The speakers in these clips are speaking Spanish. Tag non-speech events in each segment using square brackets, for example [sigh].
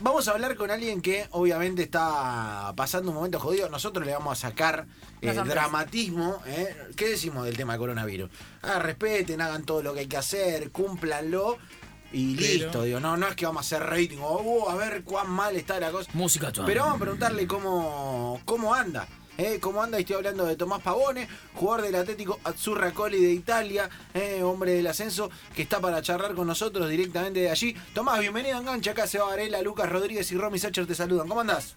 Vamos a hablar con alguien que obviamente está pasando un momento jodido. Nosotros le vamos a sacar el dramatismo. ¿eh? ¿Qué decimos del tema coronavirus? Ah, respeten, hagan todo lo que hay que hacer, cúmplanlo. Y listo, digo, no, no es que vamos a hacer rating o uh, a ver cuán mal está la cosa. Música Pero vamos a preguntarle cómo, cómo anda. ¿Eh? ¿Cómo anda? Estoy hablando de Tomás Pavone, jugador del Atlético Azzurra Coli de Italia, ¿eh? hombre del ascenso, que está para charlar con nosotros directamente de allí. Tomás, bienvenido a Engancha. Acá Seba Varela, Lucas Rodríguez y Romy Sacher te saludan. ¿Cómo andás?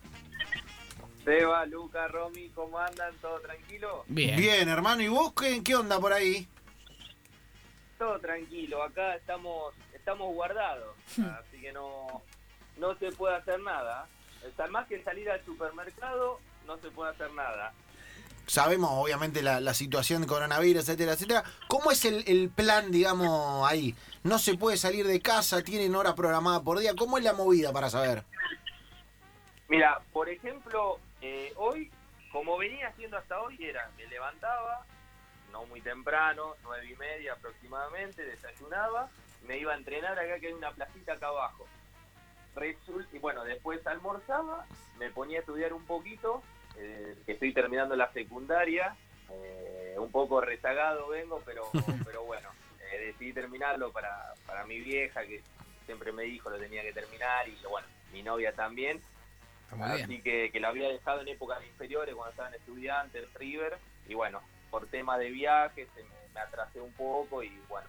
Seba, Lucas, Romy, ¿cómo andan? ¿Todo tranquilo? Bien. Bien, hermano. ¿Y vos qué, qué onda por ahí? Todo tranquilo. Acá estamos estamos guardados, así que no, no se puede hacer nada. Más que salir al supermercado, no se puede hacer nada. Sabemos, obviamente, la, situación de coronavirus, etcétera, etcétera. ¿Cómo es el, plan, digamos, ahí? ¿No se puede salir de casa? ¿Tienen hora programada por día? ¿Cómo es la movida para saber? Mira, por ejemplo, eh, hoy, como venía haciendo hasta hoy, era, me levantaba, no muy temprano, nueve y media aproximadamente, desayunaba, me iba a entrenar acá que hay una placita acá abajo. y bueno, después almorzaba, me ponía a estudiar un poquito, eh, estoy terminando la secundaria, eh, un poco rezagado vengo, pero, [laughs] pero bueno, eh, decidí terminarlo para, para mi vieja, que siempre me dijo lo tenía que terminar, y bueno, mi novia también. Así que, que lo había dejado en épocas inferiores cuando estaban estudiantes, River, y bueno, por tema de viajes me atrasé un poco y bueno,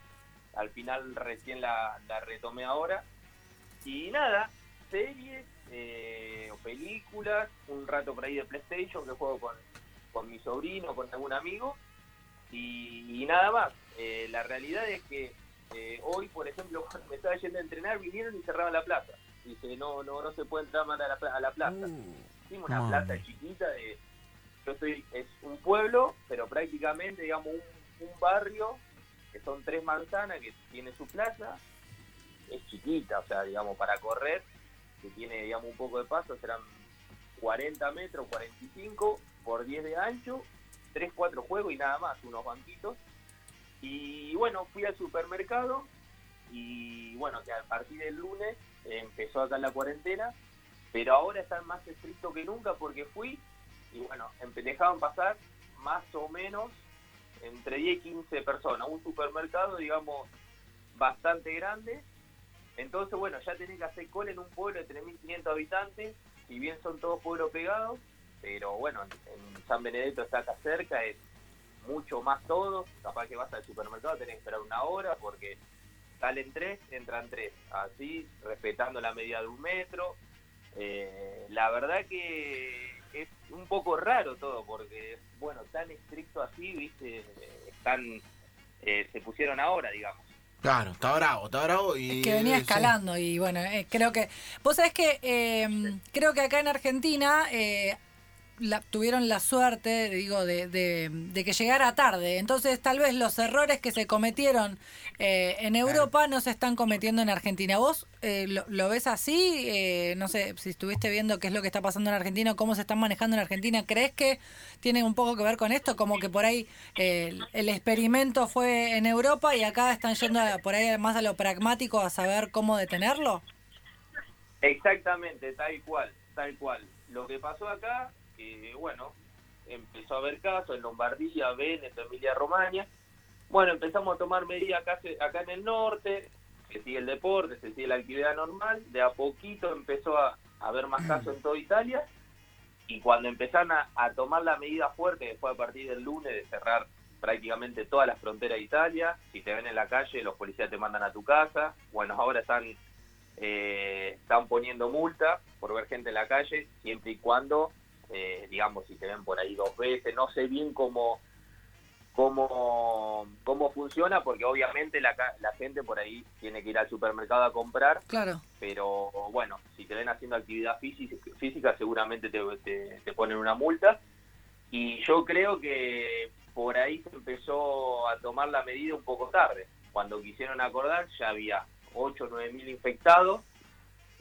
al final recién la, retomé ahora. Y nada, series eh, o películas, un rato por ahí de PlayStation que juego con, con mi sobrino, con algún amigo, y, nada más. Eh, la realidad es que eh, hoy, por ejemplo, [laughs] cuando me estaba yendo a entrenar, vinieron y cerraban la plaza. Dice, no, no, no se puede entrar más a la, a la plaza. Uh, Hicimos una plaza chiquita de... Yo estoy, es un pueblo, pero prácticamente, digamos, un, un barrio son tres manzanas, que tiene su plaza, es chiquita, o sea, digamos, para correr, que tiene, digamos, un poco de paso, serán 40 metros, 45 por 10 de ancho, 3, 4 juegos y nada más, unos banquitos. Y bueno, fui al supermercado y bueno, que a partir del lunes empezó acá la cuarentena, pero ahora están más estrictos que nunca porque fui y bueno, dejaban pasar más o menos entre 10 y 15 personas, un supermercado, digamos, bastante grande. Entonces, bueno, ya tenés que hacer cola en un pueblo de 3.500 habitantes, si bien son todos pueblos pegados, pero bueno, en San Benedetto está acá cerca, es mucho más todo, capaz que vas al supermercado, tenés que esperar una hora porque salen tres, entran tres, así, respetando la medida de un metro. Eh, la verdad que es un poco raro todo, porque, bueno, tan estricto así, viste, eh, se pusieron ahora, digamos. Claro, está bravo, está bravo y... que venía escalando y bueno, eh, creo que... Vos sabés que eh, creo que acá en Argentina eh, tuvieron la suerte, digo, de, de, que llegara tarde. Entonces, tal vez los errores que se cometieron eh, en Europa no se están cometiendo en Argentina. ¿Vos eh, lo, ves así? Eh, no sé, si estuviste viendo qué es lo que está pasando en Argentina, cómo se están manejando en Argentina, ¿crees que tiene un poco que ver con esto? Como que por ahí el experimento fue en Europa y acá están yendo por ahí más a lo pragmático a saber cómo detenerlo. Exactamente, tal cual, tal cual. Lo que pasó acá que, bueno, empezó a haber casos en Lombardía, Veneto, Emilia Romagna. Bueno, empezamos a tomar medidas acá, acá en el norte, se sigue el deporte, se sigue la actividad normal, de a poquito empezó a, haber más casos en toda Italia, y cuando empezaron a, tomar la medida fuerte, que fue a partir del lunes, de cerrar prácticamente todas las fronteras de Italia, si te ven en la calle, los policías te mandan a tu casa, bueno, ahora están, eh, están poniendo multa por ver gente en la calle, siempre y cuando eh, digamos, si te ven por ahí dos veces, no sé bien cómo, cómo, cómo funciona, porque obviamente la, la gente por ahí tiene que ir al supermercado a comprar, claro. pero bueno, si te ven haciendo actividad física, física seguramente te, te, ponen una multa, y yo creo que por ahí se empezó a tomar la medida un poco tarde. Cuando quisieron acordar ya había 8 o 9 mil infectados,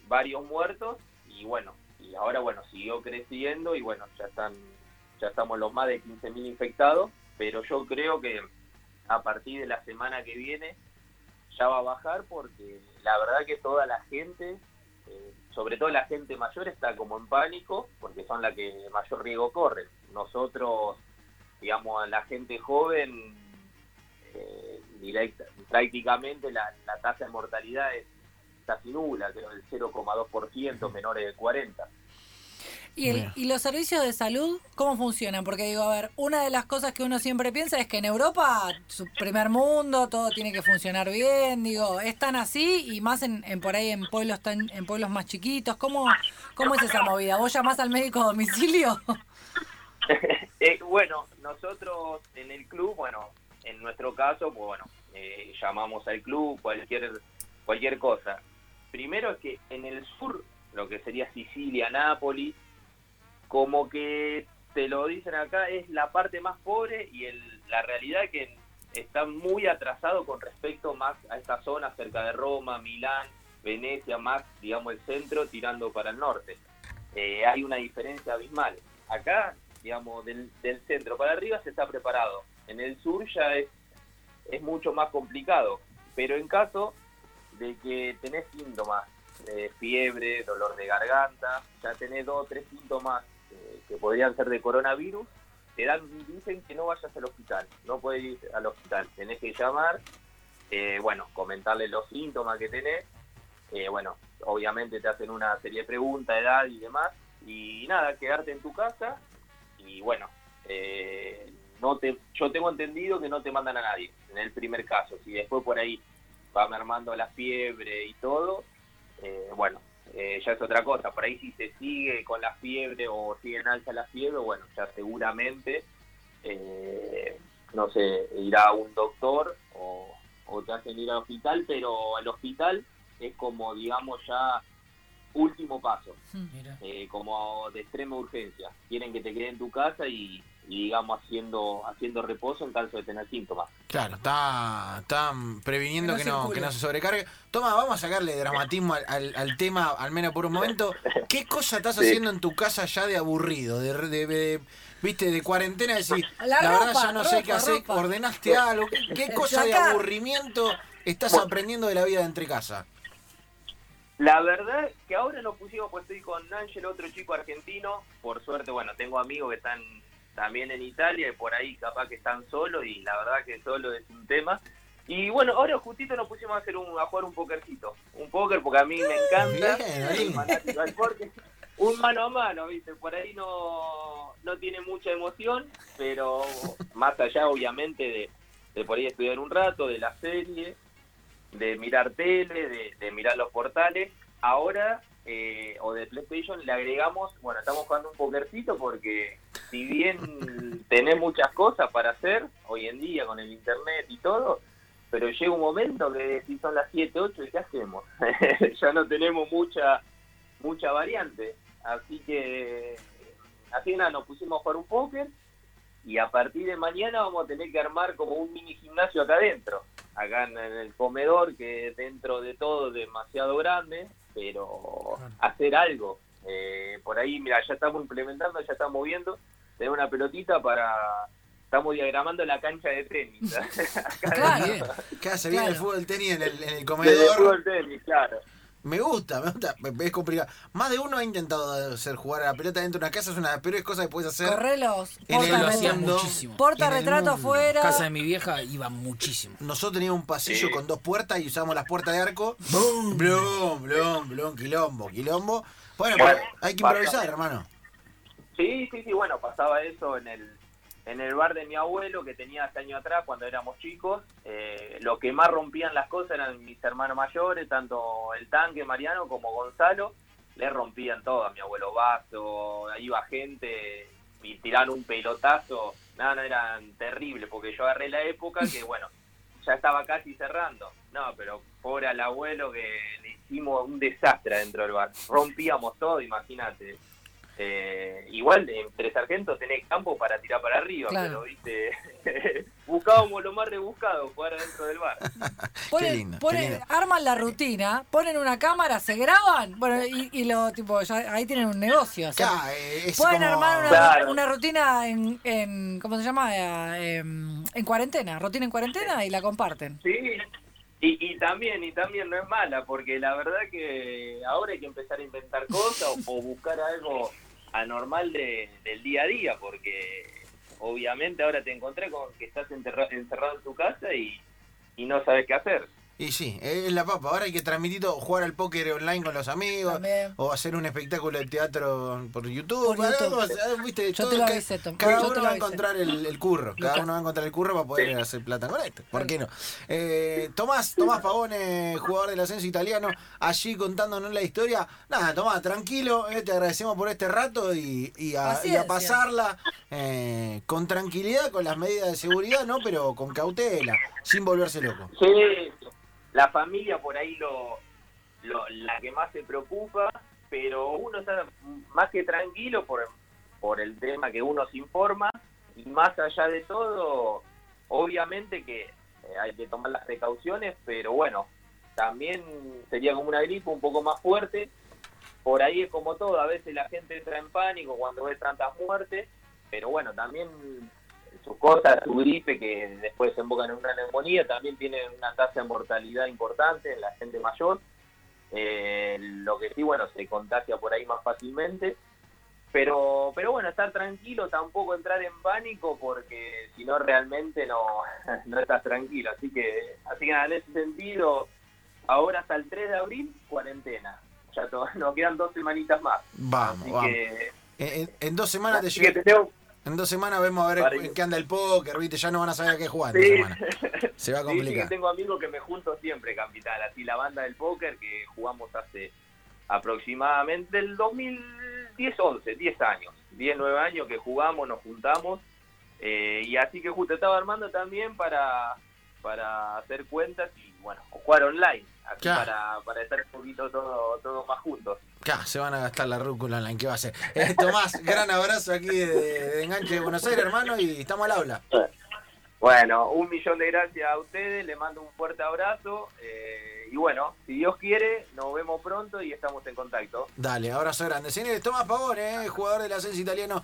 varios muertos y bueno, y ahora bueno, siguió creciendo y bueno, ya están ya estamos los más de 15.000 infectados, pero yo creo que a partir de la semana que viene ya va a bajar porque la verdad que toda la gente eh, sobre todo la gente mayor está como en pánico porque son la que mayor riesgo corre. Nosotros, digamos, la gente joven, eh, directa, prácticamente la tasa de mortalidad es casi nula, creo el 0,2%, menores de 40. ¿Y, el, ¿Y los servicios de salud cómo funcionan? Porque digo, a ver, una de las cosas que uno siempre piensa es que en Europa, su primer mundo, todo tiene que funcionar bien, digo, ¿es tan así? Y más en, en por ahí en pueblos tan, en pueblos más chiquitos, ¿cómo, ¿cómo es esa movida? ¿Vos llamás al médico a domicilio? [laughs] eh, bueno, nosotros en el club, bueno, en nuestro caso, pues bueno, eh, llamamos al club, cualquier, cualquier cosa. Primero es que en el sur, lo que sería Sicilia, Nápoles, como que te lo dicen acá, es la parte más pobre y el, la realidad que está muy atrasado con respecto más a esta zona cerca de Roma, Milán, Venecia, más, digamos, el centro tirando para el norte. Eh, hay una diferencia abismal. Acá, digamos, del, del, centro para arriba se está preparado. En el sur ya es, es mucho más complicado. Pero en caso de que tenés síntomas, de fiebre, dolor de garganta, ya tenés dos o tres síntomas que podrían ser de coronavirus, te dan, dicen que no vayas al hospital, no puedes ir al hospital, tenés que llamar, eh, bueno, comentarle los síntomas que tenés, eh, bueno, obviamente te hacen una serie de preguntas, edad y demás, y nada, quedarte en tu casa y bueno, eh, no te, yo tengo entendido que no te mandan a nadie en el primer caso, si después por ahí va mermando la fiebre y todo, bueno, eh, ya es otra cosa. Por ahí si se sigue con la fiebre o sigue en alza la fiebre, bueno, ya seguramente, eh, no sé, irá a un doctor o, o te hacen ir al hospital, pero al hospital es como, digamos, ya último paso, eh, como de extrema urgencia. Quieren que te quede en tu casa y, digamos haciendo haciendo reposo en caso de tener síntomas. Claro, está, está previniendo que no, que no, se sobrecargue. Toma, vamos a sacarle dramatismo al, al, tema, al menos por un momento. [laughs] ¿Qué cosa estás haciendo en tu casa ya de aburrido? De, de, viste, de cuarentena, decir, la, verdad ya no sé qué hacer, ordenaste algo. ¿Qué, cosa de aburrimiento estás aprendiendo de la vida de entre casa? La verdad que ahora nos pusimos, pues estoy con Ángel, otro chico argentino. Por suerte, bueno, tengo amigos que están también en Italia y por ahí capaz que están solos y la verdad que solo es un tema. Y bueno, ahora justito nos pusimos a hacer un, a jugar un pokercito. Un póker porque a mí me encanta. un mano a mano, ¿viste? Por ahí no, no tiene mucha emoción, pero más allá obviamente de, de por ahí estudiar un rato, de la serie de mirar tele, de, mirar los portales. Ahora, eh, o de PlayStation, le agregamos, bueno, estamos jugando un pokercito porque si bien tenés muchas cosas para hacer hoy en día con el internet y todo, pero llega un momento que si son las 7, 8, ¿y qué hacemos? [laughs] ya no tenemos mucha mucha variante. Así que, así nada, nos pusimos a jugar un póker y a partir de mañana vamos a tener que armar como un mini gimnasio acá adentro acá en, el comedor, que dentro de todo demasiado grande, pero hacer algo. Eh, por ahí, mira, ya estamos implementando, ya estamos viendo, tener una pelotita para... Estamos diagramando la cancha de tenis. [laughs] claro. Acá se viene el fútbol tenis en el, en el comedor. El fútbol tenis, claro. Me gusta, me gusta. Es complicado. Más de uno ha intentado hacer jugar a la pelota dentro de una casa. Es una de las peores cosas que puedes hacer. Correlos. En el. Porta retrato afuera. casa de mi vieja iba muchísimo. Nosotros teníamos un pasillo con dos puertas y usábamos las puertas de arco. ¡Bum! Blum, blum, blum, quilombo, quilombo. Bueno, hay que improvisar, hermano. Sí, sí, sí. Bueno, pasaba eso en el en el bar de mi abuelo que tenía hace años atrás cuando éramos chicos, eh, lo que más rompían las cosas eran mis hermanos mayores, tanto el tanque Mariano como Gonzalo, le rompían todo a mi abuelo Vaso, iba gente y tiraban un pelotazo, nada, no, eran terribles, porque yo agarré la época que [laughs] bueno, ya estaba casi cerrando, no, pero pobre al abuelo que le hicimos un desastre dentro del bar, rompíamos todo, imagínate eh, igual entre sargentos tenés campo para tirar para arriba, pero viste, [laughs] buscábamos lo más rebuscado, jugar adentro del bar. [laughs] Ponen, arman la rutina, ponen una cámara, se graban, bueno, y, lo tipo, ahí tienen un negocio. pueden armar una, rutina en, en, ¿cómo se llama? Eh, en, cuarentena, rutina en cuarentena y la comparten. Sí, Y, también, y también no es mala, porque la verdad que ahora hay que empezar a inventar cosas o, buscar algo anormal del día a día, porque obviamente ahora te encontré con que estás encerrado en tu casa y, y no sabes qué hacer. Y sí, es la papa. Ahora hay que transmitir todo, jugar al póker online con los amigos, o hacer un espectáculo de teatro por YouTube. ¿viste? Yo te lo avisé, Cada uno va a encontrar el, curro. Cada uno va a encontrar el curro para poder hacer plata con esto. ¿Por qué no? Eh, Tomás, Tomás Pavone, jugador del ascenso italiano, allí contándonos la historia. Nada, Tomás, tranquilo, eh, te agradecemos por este rato y, y, a, pasarla eh, con tranquilidad, con las medidas de seguridad, ¿no? Pero con cautela, sin volverse loco. Sí, la familia por ahí lo, la que más se preocupa, pero uno está más que tranquilo por, por el tema que uno se informa y más allá de todo, obviamente que eh, hay que tomar las precauciones, pero bueno, también sería como una gripe un poco más fuerte. Por ahí es como todo, a veces la gente entra en pánico cuando ve tantas muertes, pero bueno, también su cosa, su gripe, que después desembocan en una neumonía, también tiene una tasa de mortalidad importante en la gente mayor. Eh, lo que sí, bueno, se contagia por ahí más fácilmente. Pero, pero bueno, estar tranquilo, tampoco entrar en pánico, porque si no realmente no, [laughs] no estás tranquilo. Así que, así que en ese sentido, ahora hasta el 3 de abril, cuarentena. Ya [laughs] nos quedan dos semanitas más. Vamos, vamos. en, dos semanas te llevo... En dos semanas vemos a ver qué anda el póker, ¿viste? Ya no van a saber a qué jugar. Sí. [laughs] Se va a complicar. tengo amigos que me junto siempre, Capital. Así la banda del póker que jugamos hace aproximadamente el 2010, 11, 10 años. 10, 9 años que jugamos, nos juntamos. Eh, y así que justo estaba armando también para, para hacer cuentas y, bueno, jugar online para, para estar un poquito todo, todo más juntos. Se van a gastar la rúcula en ¿qué va a ser? Eh, Tomás, [laughs] gran abrazo aquí de, Enganche de Buenos Aires, hermano, y estamos al aula. Bueno, un millón de gracias a ustedes, le mando un fuerte abrazo. Eh, y bueno, si Dios quiere, nos vemos pronto y estamos en contacto. Dale, abrazo grande. Señores, Tomás Pavone, eh, jugador del ascenso italiano,